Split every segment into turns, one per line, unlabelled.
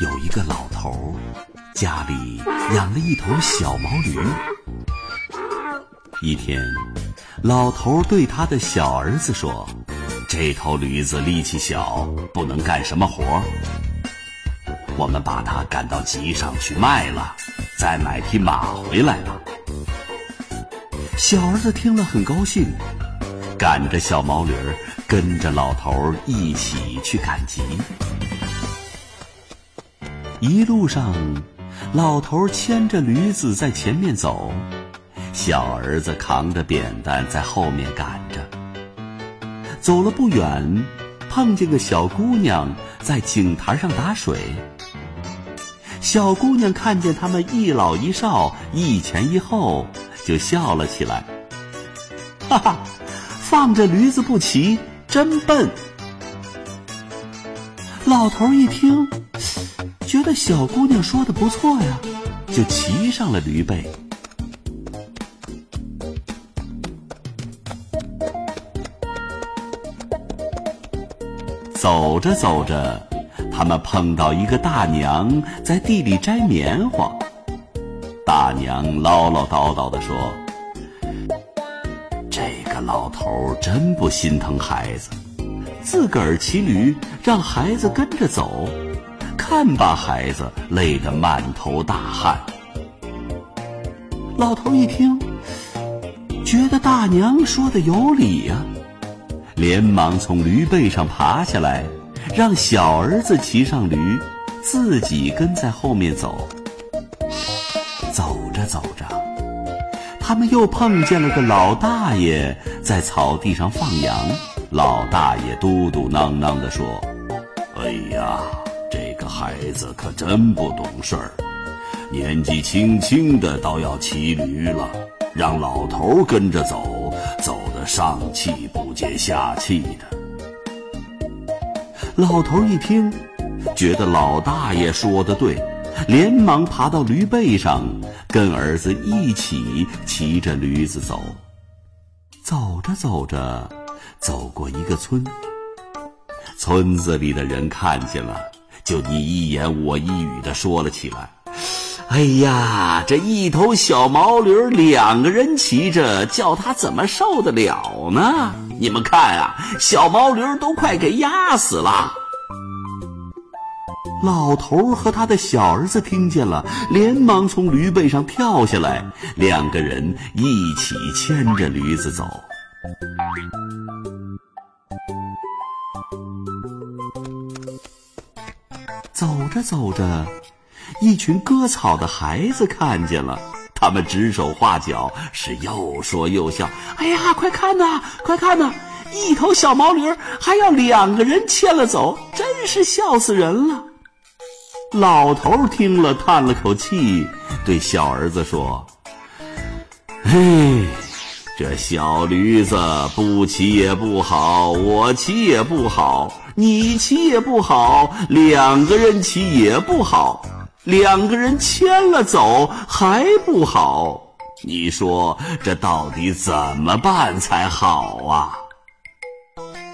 有一个老头，家里养了一头小毛驴。一天，老头对他的小儿子说：“这头驴子力气小，不能干什么活。我们把它赶到集上去卖了，再买匹马回来吧。”小儿子听了很高兴，赶着小毛驴，跟着老头一起去赶集。一路上，老头牵着驴子在前面走，小儿子扛着扁担在后面赶着。走了不远，碰见个小姑娘在井台上打水。小姑娘看见他们一老一少，一前一后，就笑了起来。哈哈，放着驴子不骑，真笨。老头一听。觉得小姑娘说的不错呀，就骑上了驴背。走着走着，他们碰到一个大娘在地里摘棉花。大娘唠唠叨叨的说：“这个老头真不心疼孩子，自个儿骑驴，让孩子跟着走。”看，把孩子累得满头大汗。老头一听，觉得大娘说的有理呀，连忙从驴背上爬下来，让小儿子骑上驴，自己跟在后面走。走着走着，他们又碰见了个老大爷在草地上放羊。老大爷嘟嘟囔囔的说：“哎呀！”孩子可真不懂事儿，年纪轻轻的倒要骑驴了，让老头跟着走，走得上气不接下气的。老头一听，觉得老大爷说的对，连忙爬到驴背上，跟儿子一起骑着驴子走。走着走着，走过一个村，村子里的人看见了。就你一言我一语的说了起来。哎呀，这一头小毛驴两个人骑着，叫他怎么受得了呢？你们看啊，小毛驴都快给压死了。老头和他的小儿子听见了，连忙从驴背上跳下来，两个人一起牵着驴子走。走着走着，一群割草的孩子看见了，他们指手画脚，是又说又笑。哎呀，快看呐，快看呐！一头小毛驴还要两个人牵了走，真是笑死人了。老头听了，叹了口气，对小儿子说：“哎。”这小驴子不骑也不好，我骑也不好，你骑也不好，两个人骑也不好，两个人牵了走还不好。你说这到底怎么办才好啊？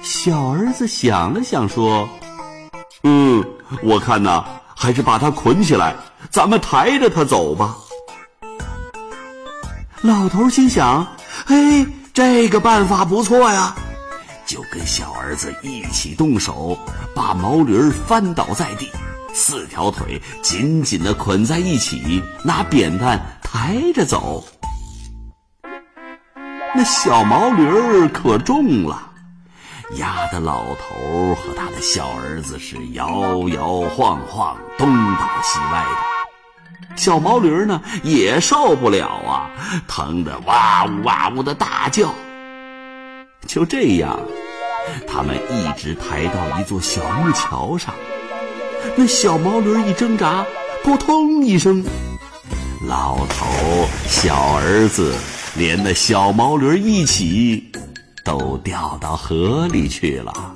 小儿子想了想说：“嗯，我看呐，还是把它捆起来，咱们抬着它走吧。”老头心想。嘿，这个办法不错呀！就跟小儿子一起动手，把毛驴儿翻倒在地，四条腿紧紧的捆在一起，拿扁担抬着走。那小毛驴儿可重了，压得老头和他的小儿子是摇摇晃晃，东倒西歪的。小毛驴呢也受不了啊，疼得哇呜哇呜的大叫。就这样，他们一直抬到一座小木桥上。那小毛驴一挣扎，扑通一声，老头、小儿子，连那小毛驴一起，都掉到河里去了。